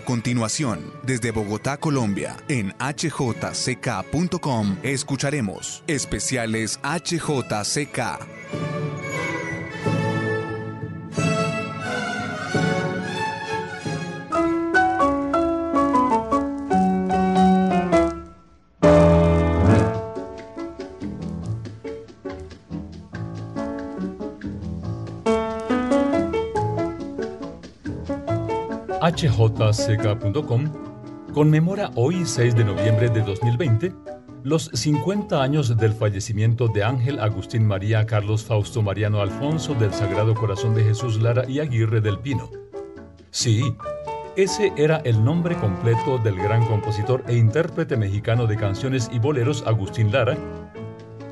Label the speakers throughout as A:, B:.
A: A continuación, desde Bogotá, Colombia, en hjck.com, escucharemos especiales HJCK.
B: hjck.com conmemora hoy 6 de noviembre de 2020 los 50 años del fallecimiento de Ángel Agustín María Carlos Fausto Mariano Alfonso del Sagrado Corazón de Jesús Lara y Aguirre del Pino. Sí, ese era el nombre completo del gran compositor e intérprete mexicano de canciones y boleros Agustín Lara,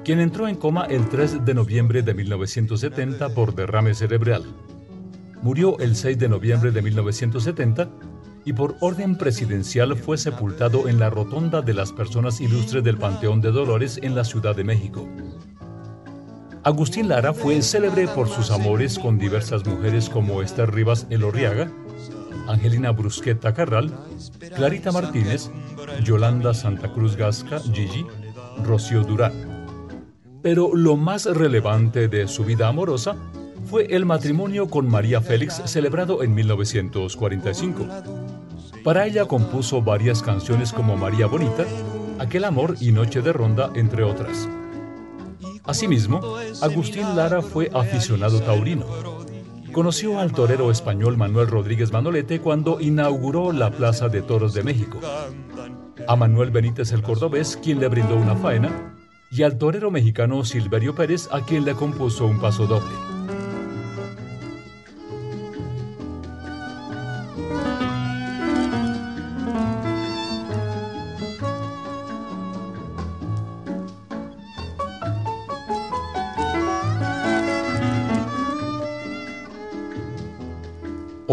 B: quien entró en coma el 3 de noviembre de 1970 por derrame cerebral murió el 6 de noviembre de 1970 y por orden presidencial fue sepultado en la Rotonda de las Personas Ilustres del Panteón de Dolores en la Ciudad de México. Agustín Lara fue célebre por sus amores con diversas mujeres como Esther Rivas Elorriaga, Angelina Brusqueta Carral, Clarita Martínez, Yolanda Santa Cruz Gasca, Gigi, Rocío Durán. Pero lo más relevante de su vida amorosa fue el matrimonio con María Félix celebrado en 1945. Para ella compuso varias canciones como María Bonita, Aquel Amor y Noche de Ronda, entre otras. Asimismo, Agustín Lara fue aficionado taurino. Conoció al torero español Manuel Rodríguez Manolete cuando inauguró la Plaza de Toros de México. A Manuel Benítez el Cordobés, quien le brindó una faena, y al torero mexicano Silverio Pérez, a quien le compuso un paso doble.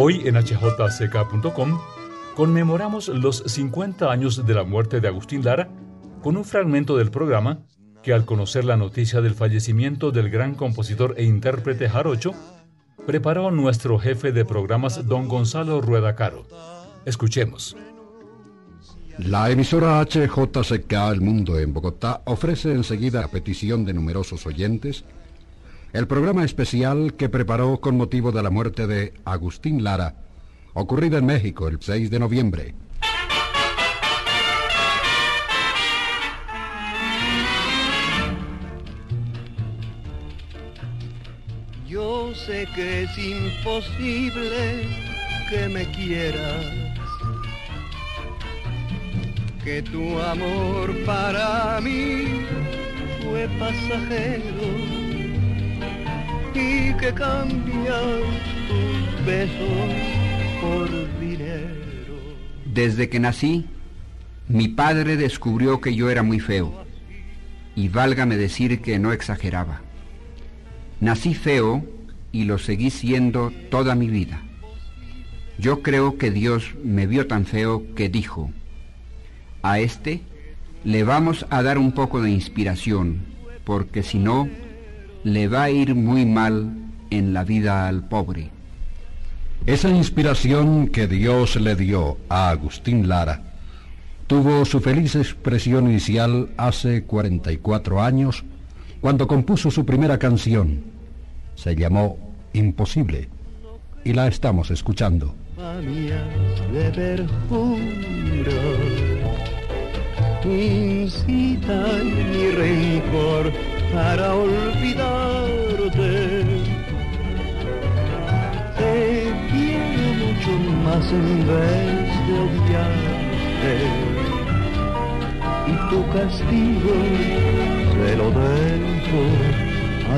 B: Hoy en hjck.com conmemoramos los 50 años de la muerte de Agustín Lara con un fragmento del programa que al conocer la noticia del fallecimiento del gran compositor e intérprete jarocho, preparó nuestro jefe de programas don Gonzalo Rueda Caro. Escuchemos.
C: La emisora HJCK El Mundo en Bogotá ofrece enseguida a petición de numerosos oyentes el programa especial que preparó con motivo de la muerte de Agustín Lara, ocurrida en México el 6 de noviembre.
D: Yo sé que es imposible que me quieras, que tu amor para mí fue pasajero que tus besos por dinero.
E: Desde que nací, mi padre descubrió que yo era muy feo, y válgame decir que no exageraba. Nací feo y lo seguí siendo toda mi vida. Yo creo que Dios me vio tan feo que dijo, a este le vamos a dar un poco de inspiración, porque si no, le va a ir muy mal en la vida al pobre.
C: Esa inspiración que Dios le dio a Agustín Lara tuvo su feliz expresión inicial hace 44 años, cuando compuso su primera canción. Se llamó Imposible y la estamos escuchando.
D: Para olvidarte. Te quiero mucho más en vez de odiarte. Y tu castigo se lo dejo a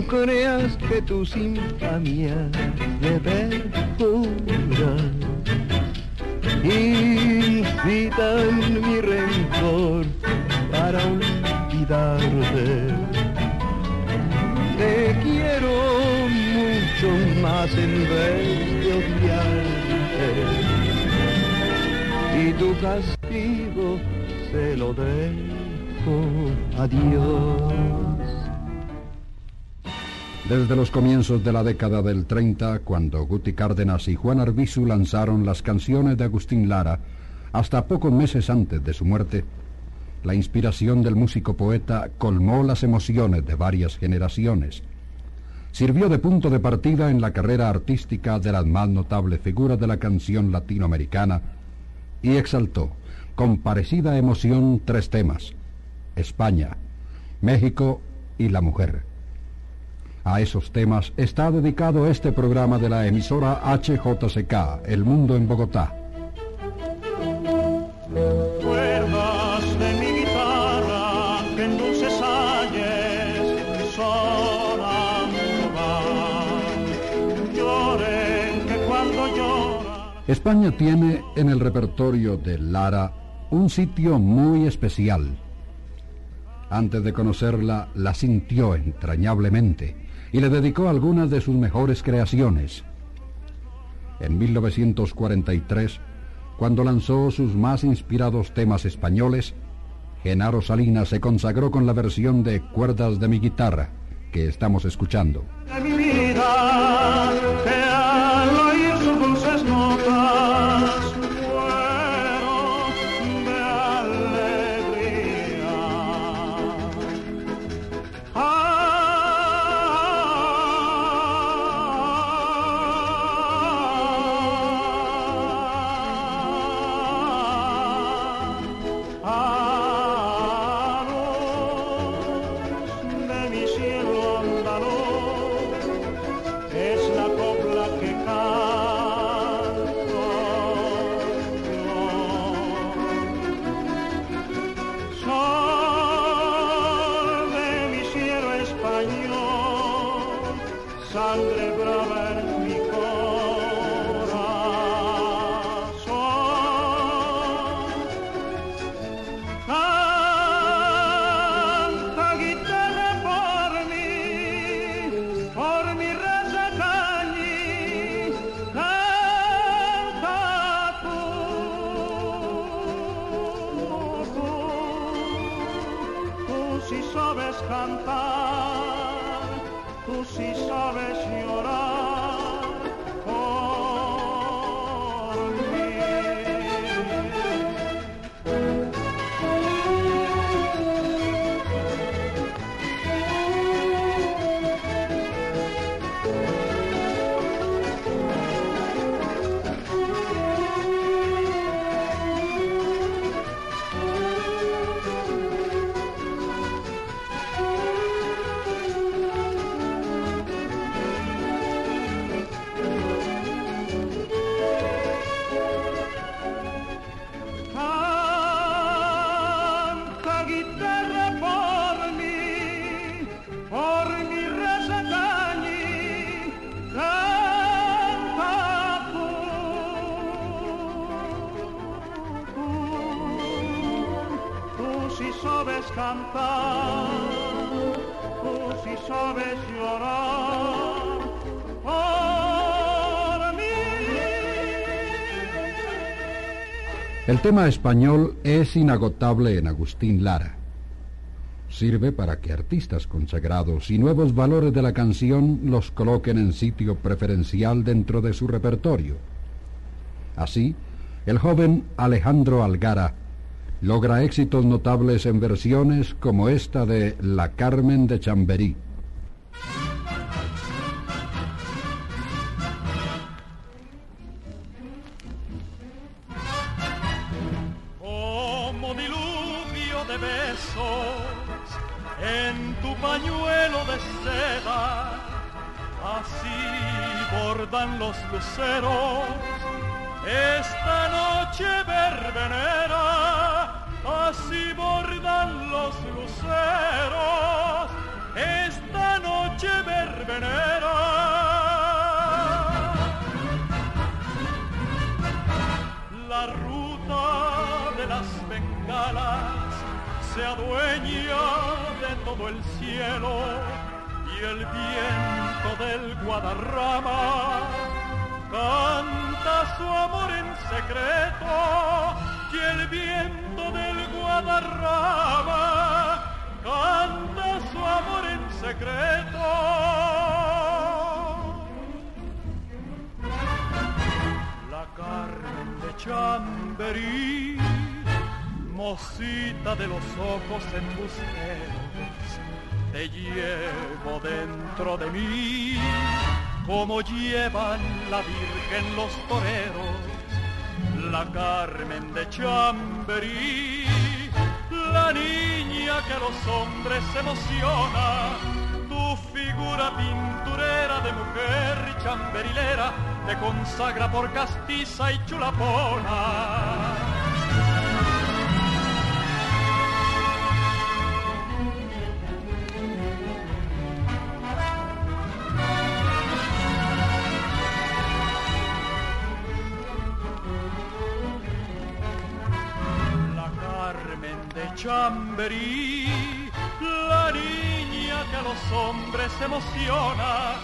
D: No creas que tus infamias me perjuran, incitan mi rencor para olvidarte. Te quiero mucho más en vez de odiarte. Y tu castigo se lo dejo a Dios.
F: Desde los comienzos de la década del 30, cuando Guti Cárdenas y Juan Arbizu lanzaron las canciones de Agustín Lara, hasta pocos meses antes de su muerte, la inspiración del músico poeta colmó las emociones de varias generaciones. Sirvió de punto de partida en la carrera artística de las más notables figuras de la canción latinoamericana y exaltó, con parecida emoción, tres temas, España, México y la mujer. A esos temas está dedicado este programa de la emisora HJCK, El Mundo en Bogotá.
G: Cuerdas de mi guitarra que en dulces ayes sonando van. Lloren que cuando lloran
F: España tiene en el repertorio de Lara un sitio muy especial. Antes de conocerla, la sintió entrañablemente y le dedicó algunas de sus mejores creaciones. En 1943, cuando lanzó sus más inspirados temas españoles, Genaro Salinas se consagró con la versión de Cuerdas de mi guitarra que estamos escuchando. El tema español es inagotable en Agustín Lara. Sirve para que artistas consagrados y nuevos valores de la canción los coloquen en sitio preferencial dentro de su repertorio. Así, el joven Alejandro Algara logra éxitos notables en versiones como esta de La Carmen de Chamberí.
H: Su amor en secreto y el viento del Guadarrama canta su amor en secreto. La Carmen de Chamberí, mocita de los ojos embusteros, te llevo dentro de mí, como llevan la Virgen los toreros, la Carmen de Chamberí, la niña que a los hombres emociona, tu figura pinturera de mujer chamberilera te consagra por castiza y chulapona. Chamberí, la niña que a los hombres emociona,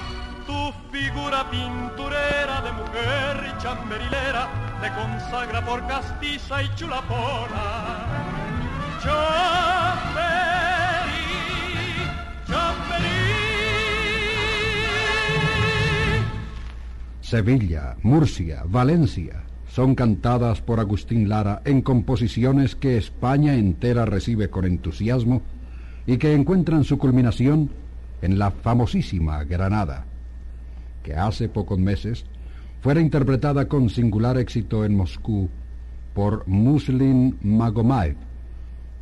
H: tu figura pinturera de mujer y chamberilera te consagra por castiza y chulapona. Chamberí, chamberí.
C: Sevilla, Murcia, Valencia son cantadas por Agustín Lara en composiciones que España entera recibe con entusiasmo y que encuentran su culminación en la famosísima Granada, que hace pocos meses fuera interpretada con singular éxito en Moscú por Muslin Magomaev,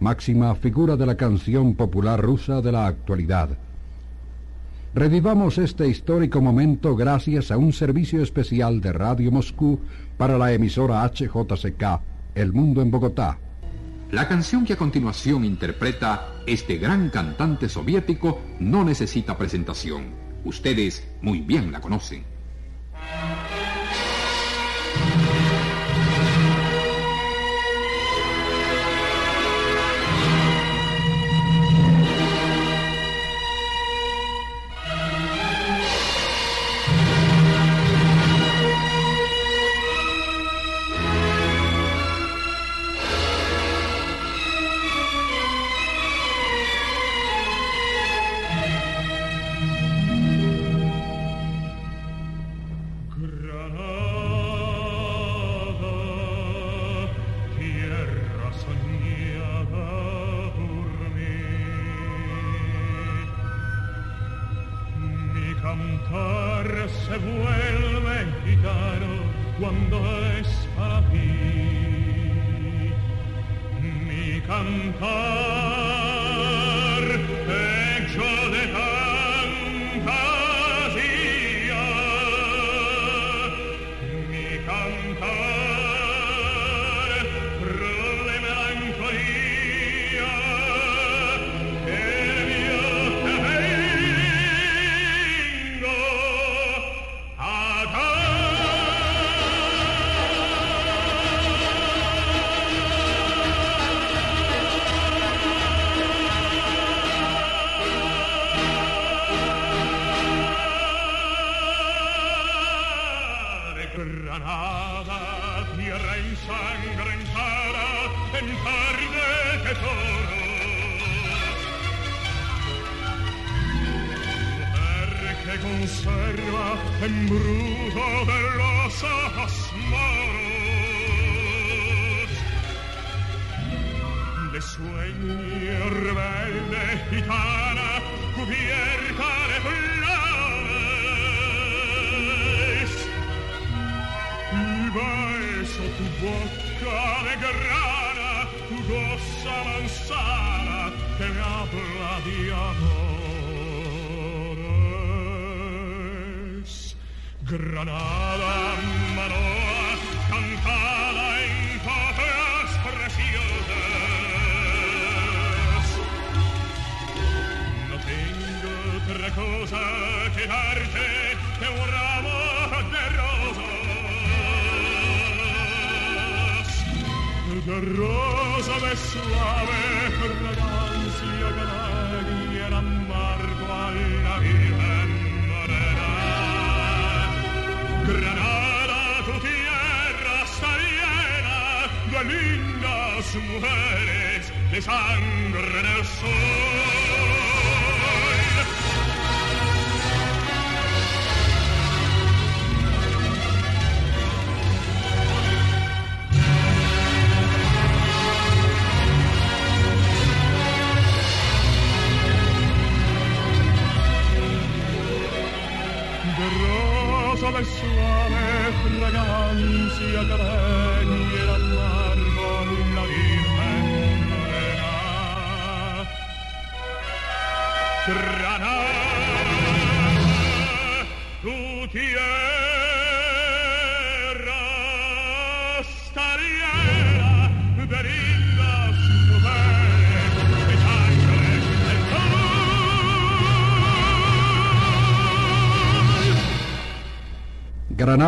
C: máxima figura de la canción popular rusa de la actualidad. Revivamos este histórico momento gracias a un servicio especial de Radio Moscú para la emisora HJCK, El Mundo en Bogotá.
F: La canción que a continuación interpreta este gran cantante soviético no necesita presentación. Ustedes muy bien la conocen.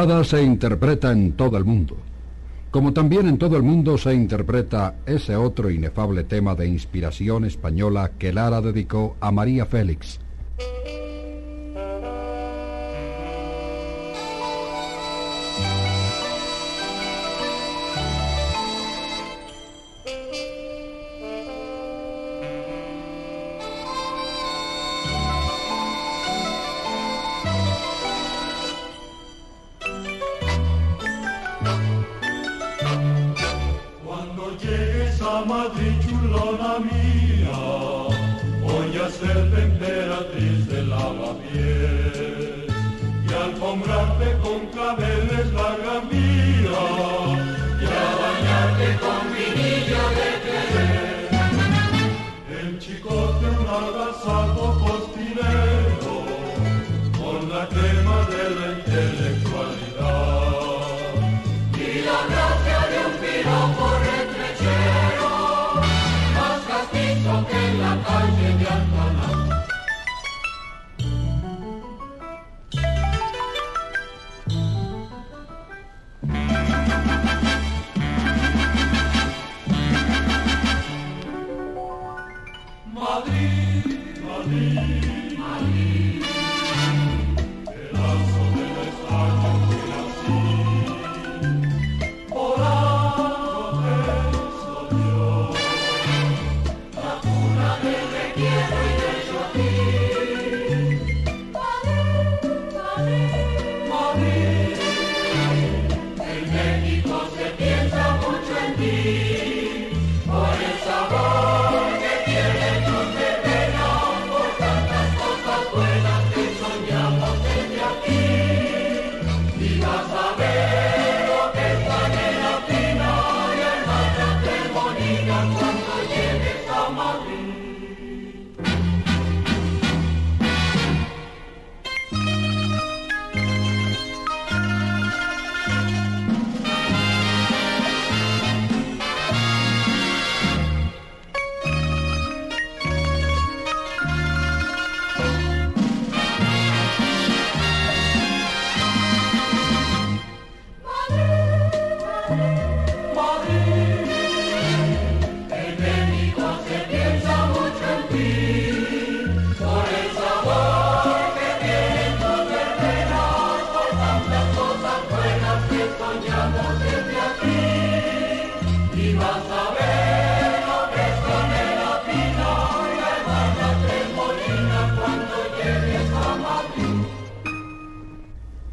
H: se
C: interpreta en todo el mundo, como también en todo el mundo se interpreta ese otro inefable tema de inspiración española que Lara dedicó a María Félix,
H: the sun.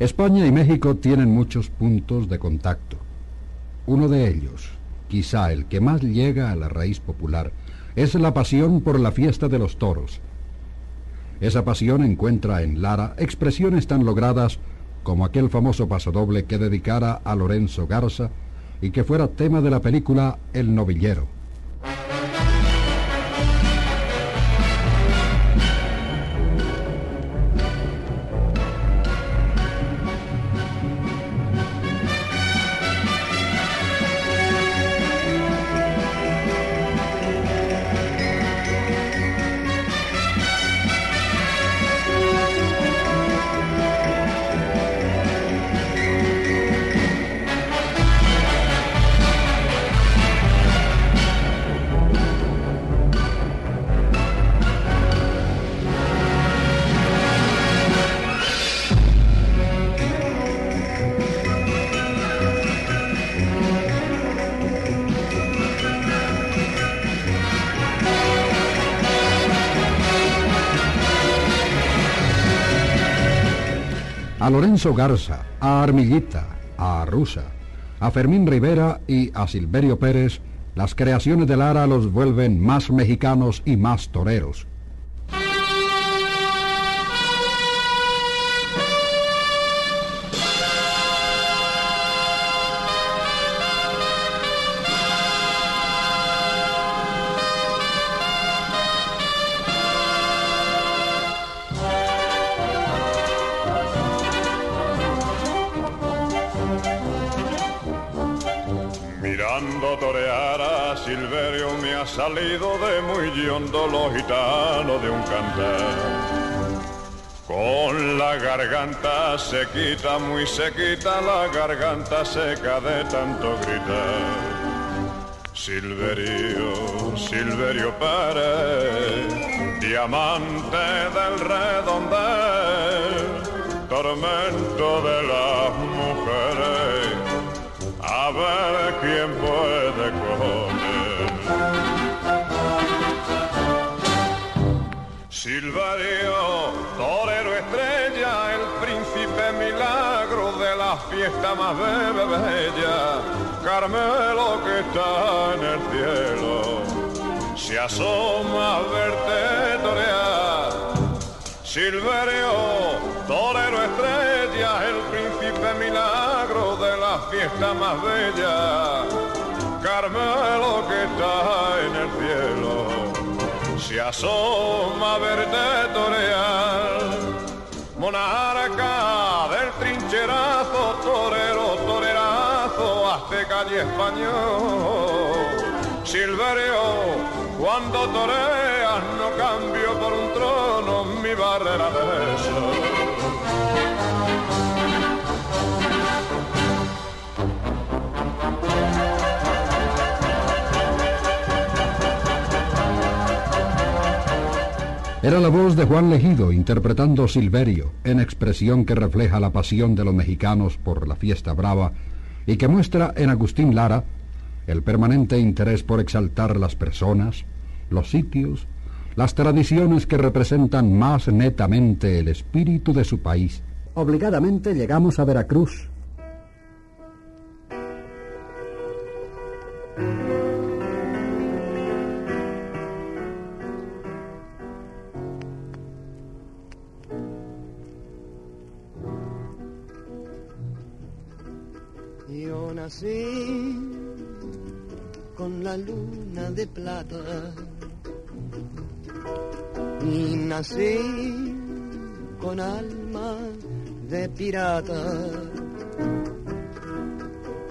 H: España y México tienen
C: muchos puntos de contacto. Uno de ellos, quizá el que más llega a la raíz popular, es la pasión por la fiesta de los toros. Esa pasión encuentra en Lara expresiones tan logradas como aquel famoso pasodoble que dedicara a Lorenzo Garza y que fuera tema de la película El novillero. Garza, a Armillita, a Rusa, a Fermín Rivera y a Silverio Pérez, las creaciones de Lara los vuelven más mexicanos y más toreros.
I: Garganta sequita, muy sequita, la garganta seca de tanto gritar. Silverio, Silverio Pérez, diamante del redondel, tormento de las mujeres a ver quién puede él. Silverio, fiesta más bella, Carmelo que está en el cielo, se asoma a verte torear. Silverio, torero estrella, el príncipe milagro de la fiesta más bella. Carmelo que está en el cielo, se asoma a verte torear. Monarca trincherazo, torero, torerazo, azteca y español. Silverio, cuando toreas no cambio por un trono mi barrera de sol.
C: Era la voz de Juan Legido interpretando Silverio, en expresión que refleja la pasión de los mexicanos por la fiesta brava y que muestra en Agustín Lara el permanente interés por exaltar las personas, los sitios, las tradiciones que representan más netamente el espíritu de su país. Obligadamente llegamos a Veracruz.
D: Luna de plata y nací con alma de pirata.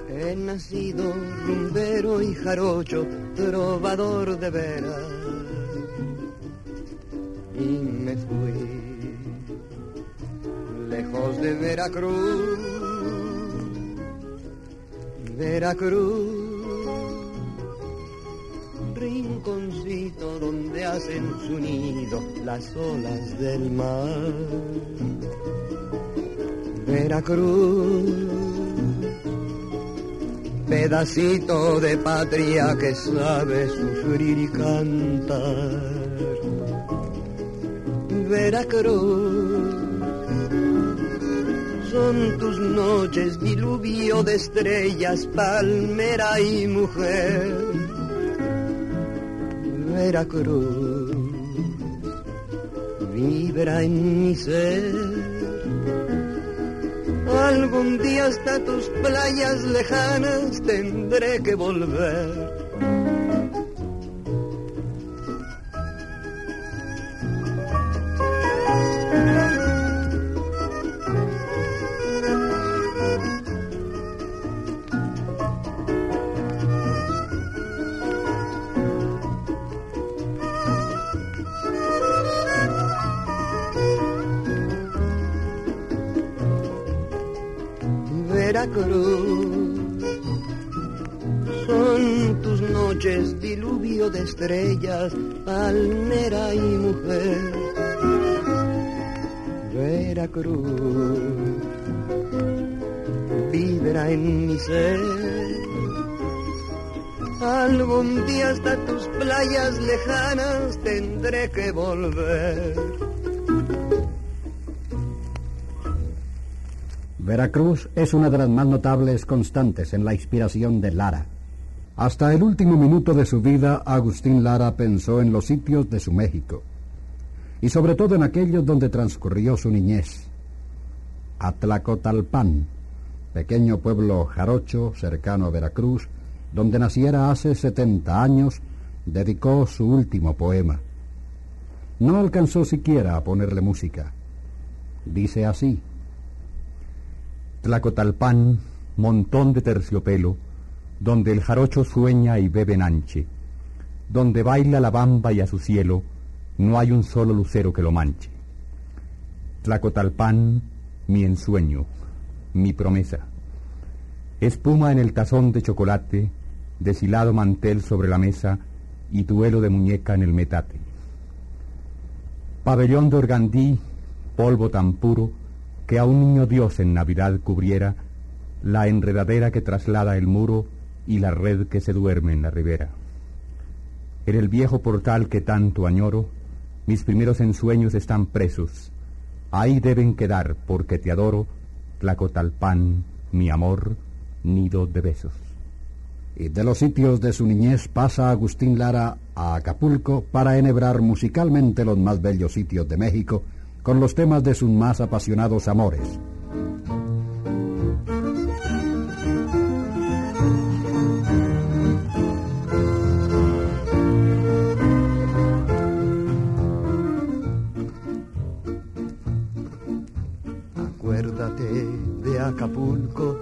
D: He nacido rumbero y jarocho, trovador de veras y me fui lejos de Veracruz. Veracruz, rinconcito donde hacen su nido las olas del mar. Veracruz, pedacito de patria que sabe sufrir y cantar. Veracruz son tus noches diluvio de estrellas, palmera y mujer. Veracruz vibra en mi ser. Algún día hasta tus playas lejanas tendré que volver. Tendré que volver.
C: Veracruz es una de las más notables constantes en la inspiración de Lara. Hasta el último minuto de su vida, Agustín Lara pensó en los sitios de su México, y sobre todo en aquellos donde transcurrió su niñez. Atlacotalpan, pequeño pueblo jarocho cercano a Veracruz, donde naciera hace 70 años, dedicó su último poema. No alcanzó siquiera a ponerle música. Dice así.
J: Tlacotalpan, montón de terciopelo, donde el jarocho sueña y bebe nanche, donde baila la bamba y a su cielo no hay un solo lucero que lo manche. Tlacotalpan, mi ensueño, mi promesa. Espuma en el tazón de chocolate, deshilado mantel sobre la mesa y duelo de muñeca en el metate. Pabellón de organdí, polvo tan puro, que a un niño Dios en Navidad cubriera la enredadera que traslada el muro y la red que se duerme en la ribera. En el viejo portal que tanto añoro, mis primeros ensueños están presos. Ahí deben quedar, porque te adoro, Tlacotalpan, mi amor, nido de besos.
C: De los sitios de su niñez pasa Agustín Lara a Acapulco para enhebrar musicalmente los más bellos sitios de México, con los temas de sus más apasionados amores.
D: Acuérdate de Acapulco,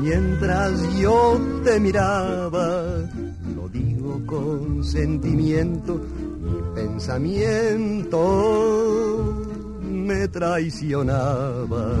D: Mientras yo te miraba, lo digo con sentimiento, pensamiento me traicionaba.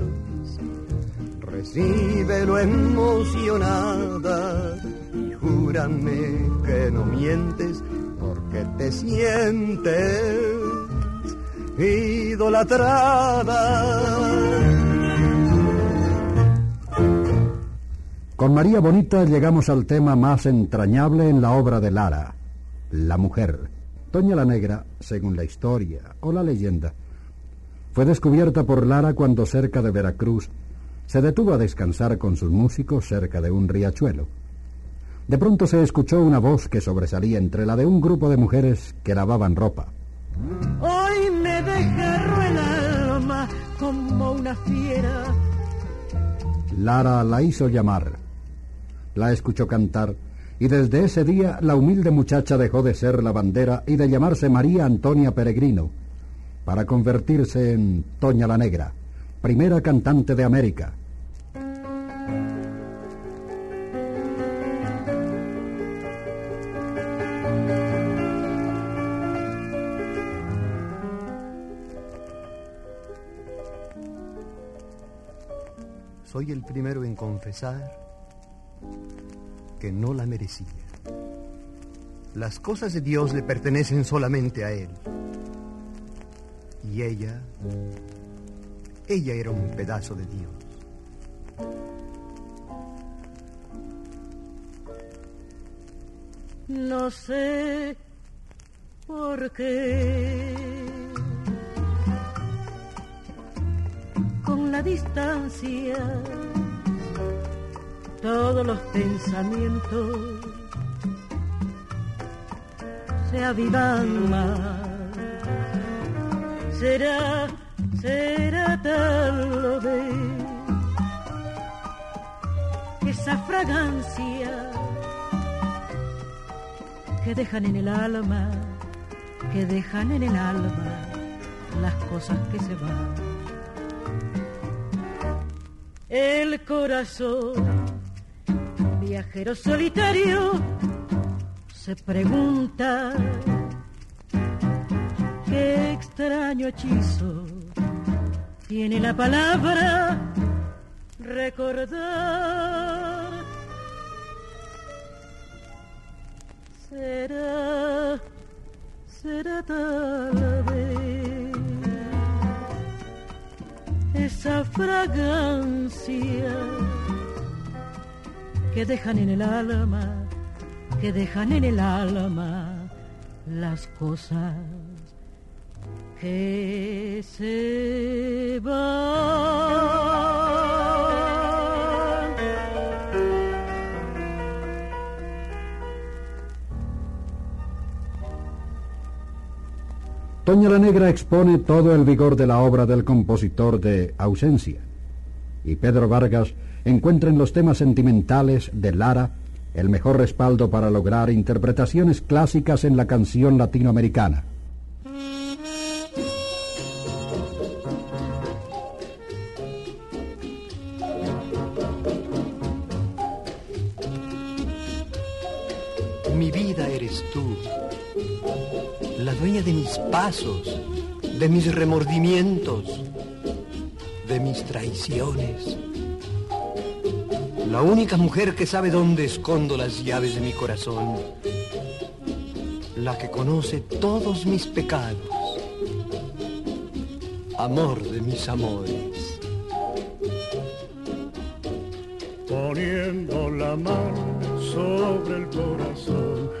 D: Recíbelo emocionada y júrame que no mientes porque te sientes idolatrada.
C: Con María Bonita llegamos al tema más entrañable en la obra de Lara, la mujer. Doña la Negra, según la historia o la leyenda, fue descubierta por Lara cuando cerca de Veracruz se detuvo a descansar con sus músicos cerca de un riachuelo. De pronto se escuchó una voz que sobresalía entre la de un grupo de mujeres que lavaban ropa.
K: Hoy me deja rueda una fiera.
C: Lara la hizo llamar, la escuchó cantar y desde ese día la humilde muchacha dejó de ser la bandera y de llamarse María Antonia Peregrino, para convertirse en Toña la Negra, primera cantante de América.
D: Soy el primero en confesar que no la merecía. Las cosas de Dios le pertenecen solamente a Él. Y ella, ella era un pedazo de Dios.
K: No sé por qué. Distancia todos los pensamientos se avivan más. Será, será tal vez esa fragancia que dejan en el alma, que dejan en el alma las cosas que se van. El corazón viajero solitario se pregunta qué extraño hechizo tiene la palabra recordar. Será, será tal vez esa fragancia que dejan en el alma, que dejan en el alma las cosas que se van.
C: Toña la Negra expone todo el vigor de la obra del compositor de Ausencia, y Pedro Vargas encuentra en los temas sentimentales de Lara el mejor respaldo para lograr interpretaciones clásicas en la canción latinoamericana.
D: Dueña de mis pasos, de mis remordimientos, de mis traiciones. La única mujer que sabe dónde escondo las llaves de mi corazón, la que conoce todos mis pecados, amor de mis amores.
F: Poniendo la mano sobre el corazón,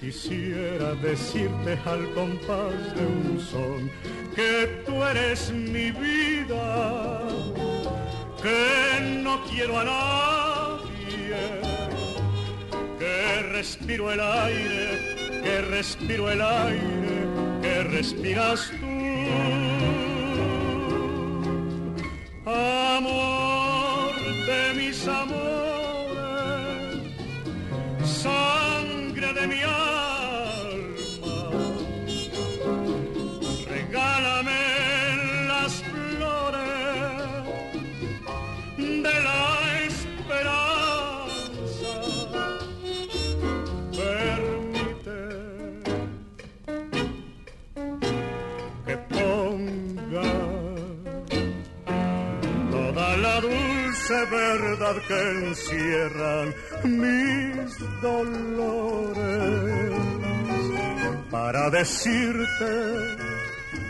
F: Quisiera decirte al compás de un son que tú eres mi vida, que no quiero a nadie, que respiro el aire que respiro el aire que respiras tú. Verdad que encierran mis dolores para decirte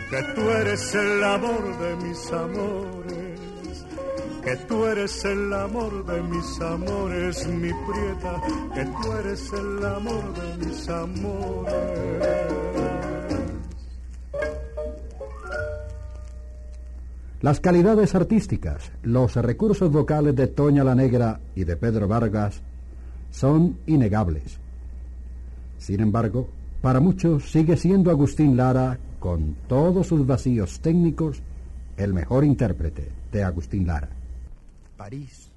F: que tú eres el amor de mis amores
I: que tú eres el amor de mis amores, mi prieta, que tú eres el amor de mis amores.
C: Las calidades artísticas, los recursos vocales de Toña la Negra y de Pedro Vargas son innegables. Sin embargo, para muchos sigue siendo Agustín Lara, con todos sus vacíos técnicos, el mejor intérprete de Agustín Lara.
D: París,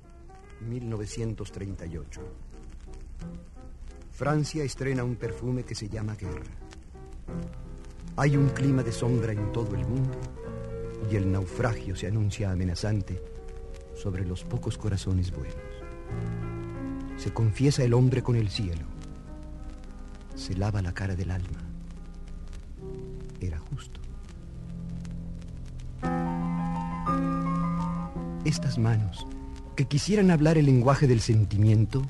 D: 1938. Francia estrena un perfume que se llama guerra. Hay un clima de sombra en todo el mundo y el naufragio se anuncia amenazante sobre los pocos corazones buenos. Se confiesa el hombre con el cielo. Se lava la cara del alma. Era justo. Estas manos, que quisieran hablar el lenguaje del sentimiento,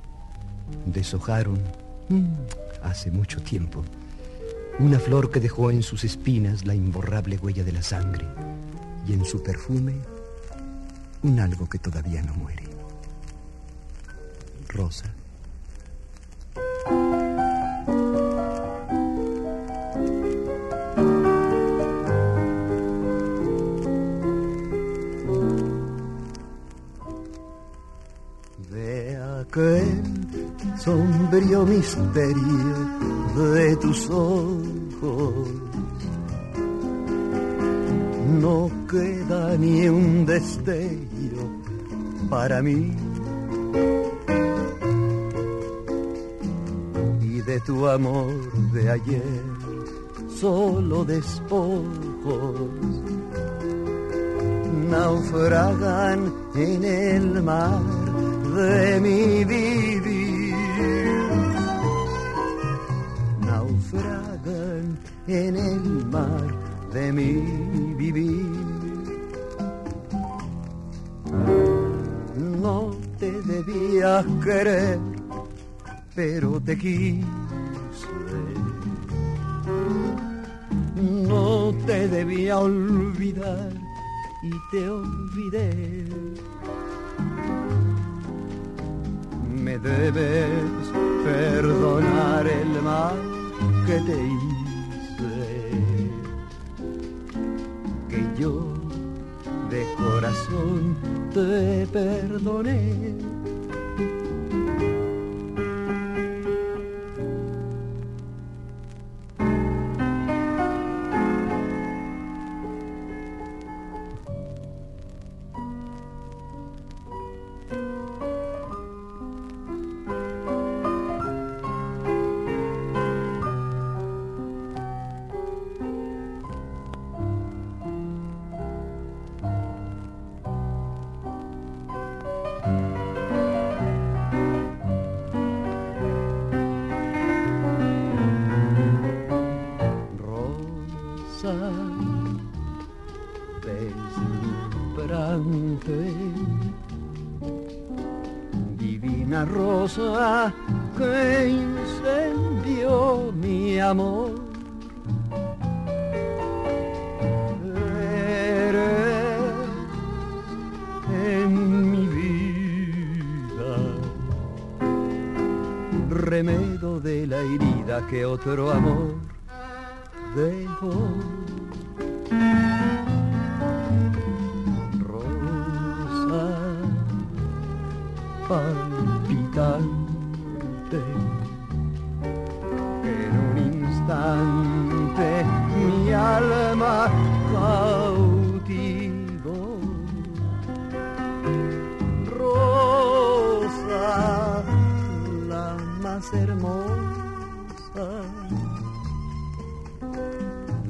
D: deshojaron mm, hace mucho tiempo una flor que dejó en sus espinas la imborrable huella de la sangre y en su perfume un algo que todavía no muere. Rosa. De aquel sombrío misterio de tus ojos destello para mí. Y de tu amor de ayer, solo despojos naufragan en el mar de mi pero te quise. No te debía olvidar y te olvidé. Me debes perdonar el mal que te hice que yo de corazón te perdoné. Palpitante en un instante mi alma cautivó. Rosa, la más hermosa,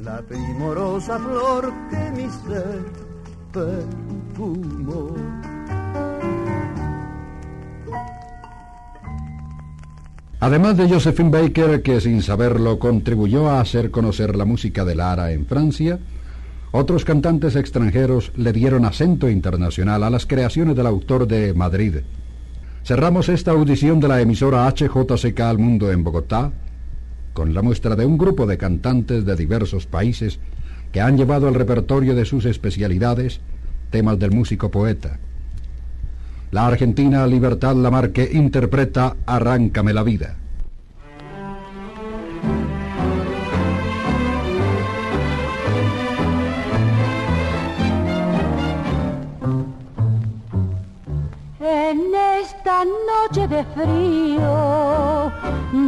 D: la primorosa flor que mi ser perfumó.
C: Además de Josephine Baker, que sin saberlo contribuyó a hacer conocer la música de Lara en Francia, otros cantantes extranjeros le dieron acento internacional a las creaciones del autor de Madrid. Cerramos esta audición de la emisora HJCK al Mundo en Bogotá con la muestra de un grupo de cantantes de diversos países que han llevado al repertorio de sus especialidades temas del músico poeta. La argentina Libertad Lamarque interpreta Arráncame la vida.
K: En esta noche de frío,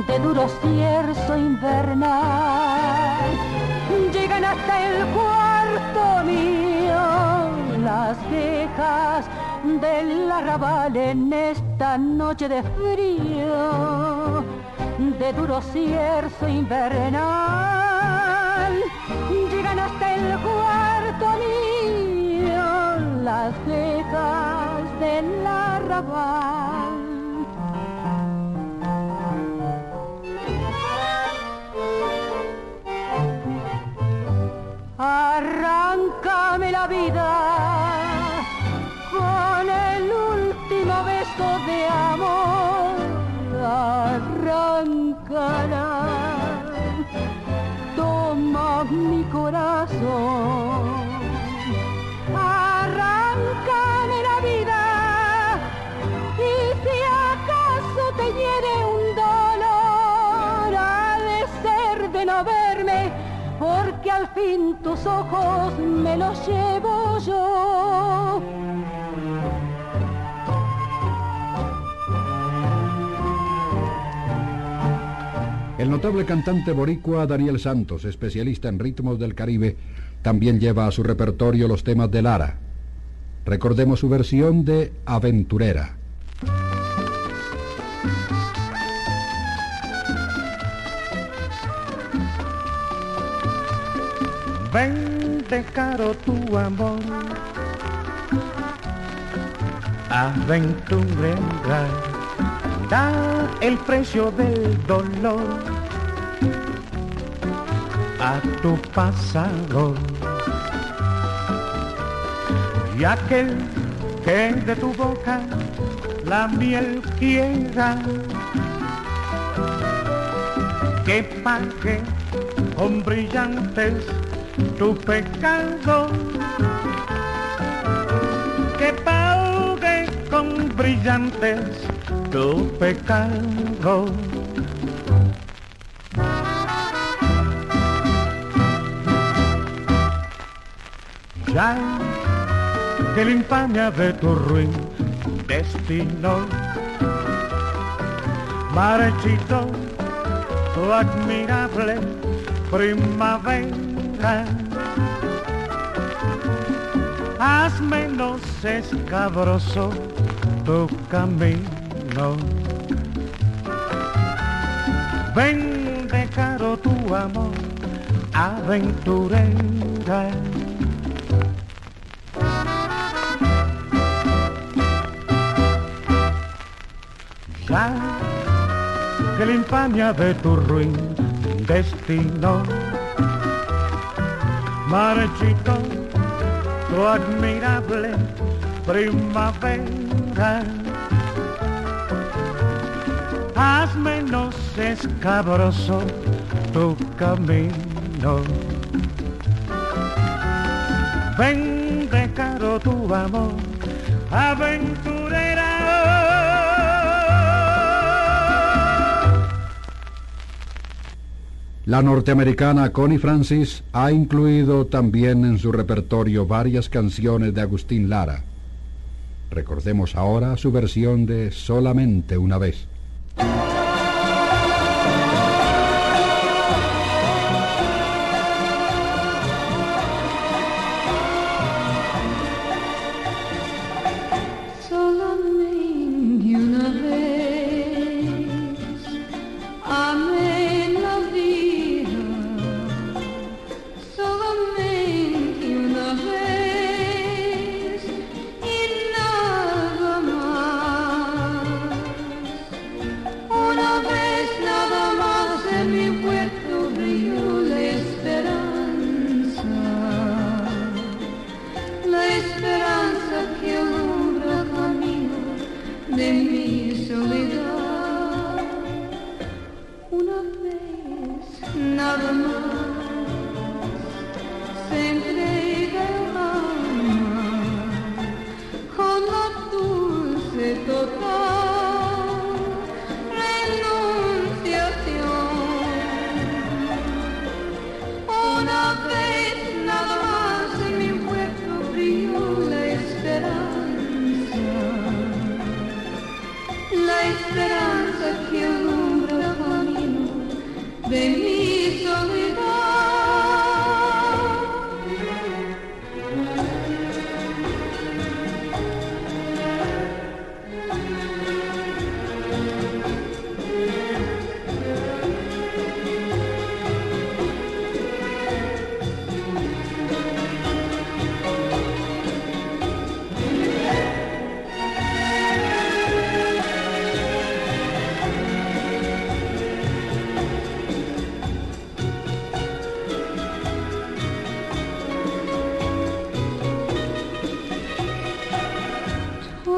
K: de duro cierzo invernal, llegan hasta el cuarto mío las quejas del arrabal en esta noche de frío, de duro cierzo invernal, llegan hasta el cuarto mío las quejas del arrabal. Me los llevo yo.
C: El notable cantante boricua Daniel Santos, especialista en ritmos del Caribe, también lleva a su repertorio los temas de Lara. Recordemos su versión de Aventurera.
L: Vente caro tu amor, aventurera, da el precio del dolor a tu pasado. Y aquel que de tu boca la miel quiera, que pague con brillantes tu pecado, que pague con brillantes tu pecado. Ya que la de tu ruin destino marchito tu admirable primavera haz menos escabroso tu camino. Ven de caro tu amor aventurera. Ya que la infamia de tu ruin destino marchito tu admirable primavera. Haz menos escabroso tu camino. Ven de caro tu amor aventurera
C: La norteamericana Connie Francis ha incluido también en su repertorio varias canciones de Agustín Lara. Recordemos ahora su versión de Solamente una vez.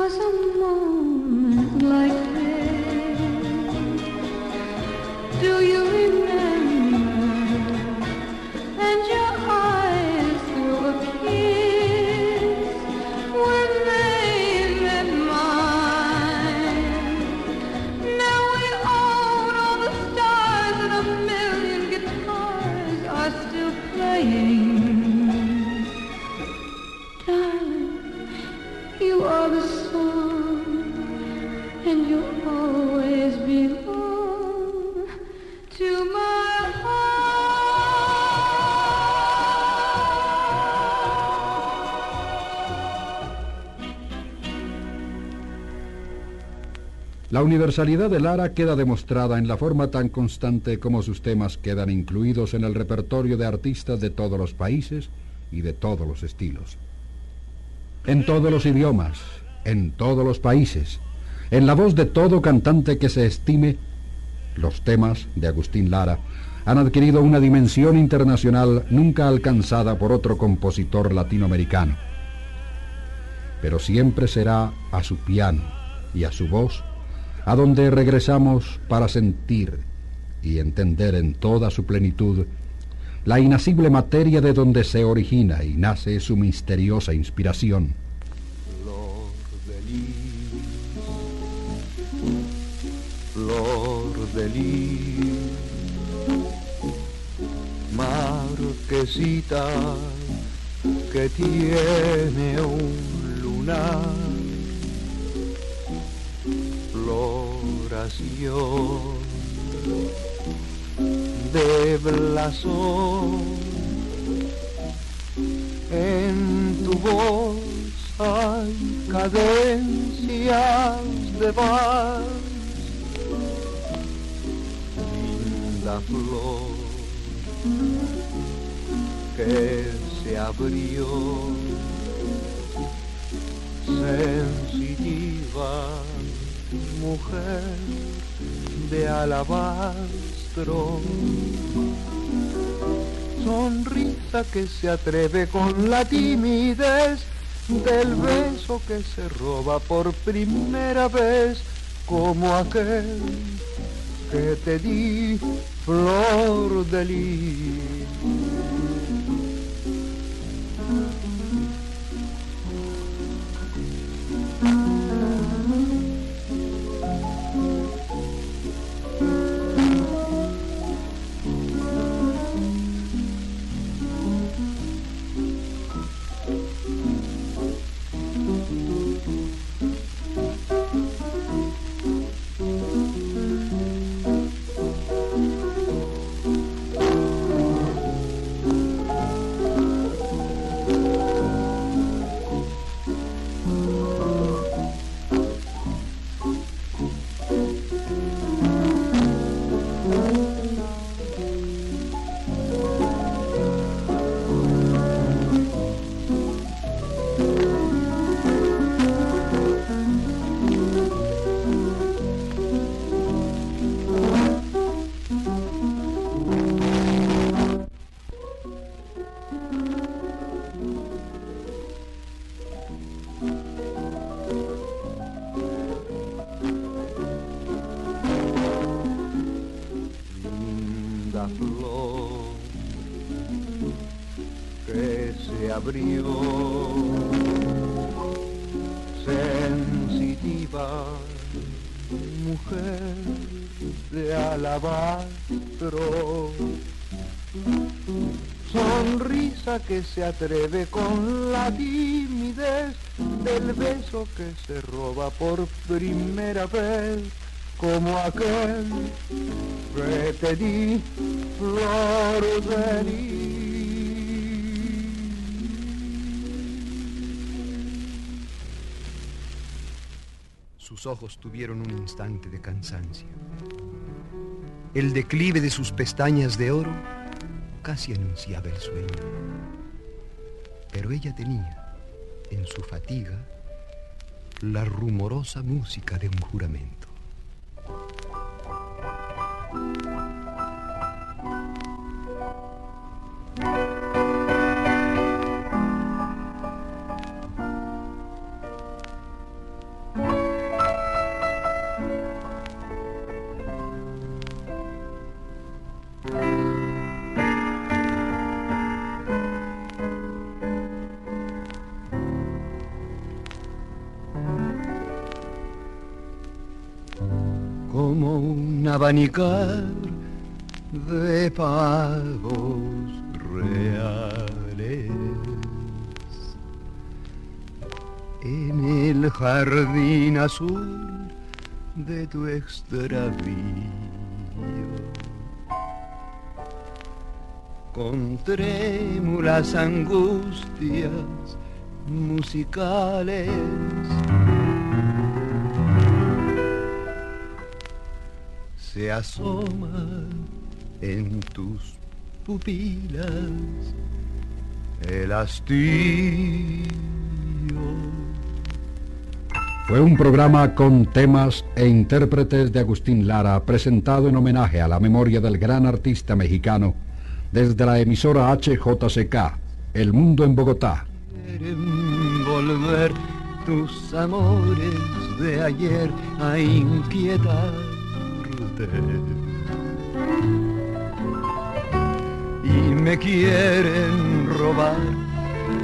K: some La
C: universalidad de Lara queda demostrada en la forma tan constante como sus temas quedan incluidos en el repertorio de artistas de todos los países y de todos los estilos. En todos los idiomas, en todos los países, en la voz de todo cantante que se estime, los temas de Agustín Lara han adquirido una dimensión internacional nunca alcanzada por otro compositor latinoamericano. Pero siempre será a su piano y a su voz a donde regresamos para sentir y entender en toda su plenitud la inacible materia de donde se origina y nace su misteriosa inspiración.
M: Flor de lis, de marquesita que tiene un lunar, de blasón. En tu voz hay cadencias de vals linda flor que se abrió sensitiva mujer de alabastro sonrisa que se atreve con la timidez del beso que se roba por primera vez como aquel que te di flor de lis. Se atreve con la timidez del beso que se roba por primera vez como aquel que te di flor de
D: Sus ojos tuvieron un instante de cansancio. El declive de sus pestañas de oro casi anunciaba el sueño. Pero ella tenía en su fatiga la rumorosa música de un juramento. Abanicar de pavos reales. En el jardín azul de tu extravío, con trémulas angustias musicales se asoma en tus pupilas el hastío.
C: Fue un programa con temas e intérpretes de Agustín Lara presentado en homenaje a la memoria del gran artista mexicano desde la emisora HJCK, El Mundo en Bogotá.
D: Quieren volver tus amores de ayer a inquietarte. Y me quieren robar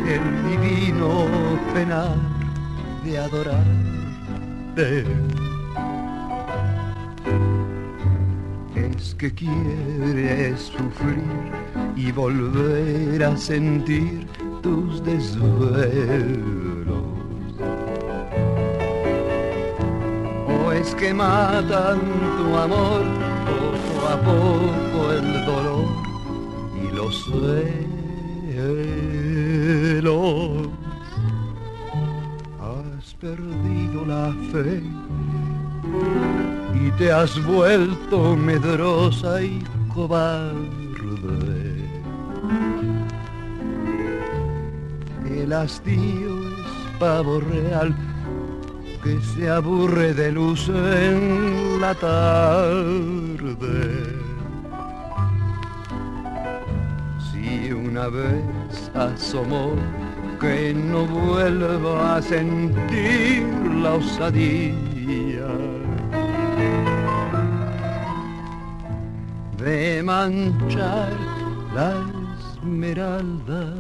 D: el divino penar de adorarte. Es que quieres sufrir y volver a sentir tus desvelos. Que matan tu amor poco a poco el dolor y los celos. Has perdido la fe y te has vuelto medrosa y cobarde. El hastío es pavo real que se aburre de luz en la tarde. Si una vez asomó que no vuelvo a sentir la osadía de manchar la esmeralda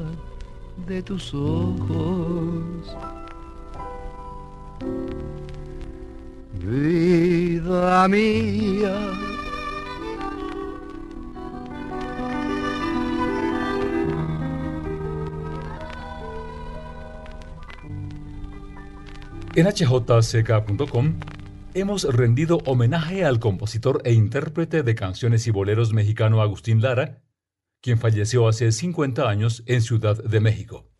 D: de tus ojos. Vida mía.
B: En hjck.com hemos rendido homenaje al compositor e intérprete de canciones y boleros mexicano Agustín Lara, quien falleció hace 50 años en Ciudad de México.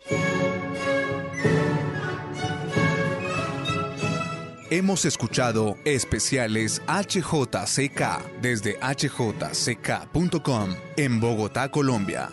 A: Hemos escuchado especiales HJCK desde hjck.com en Bogotá, Colombia.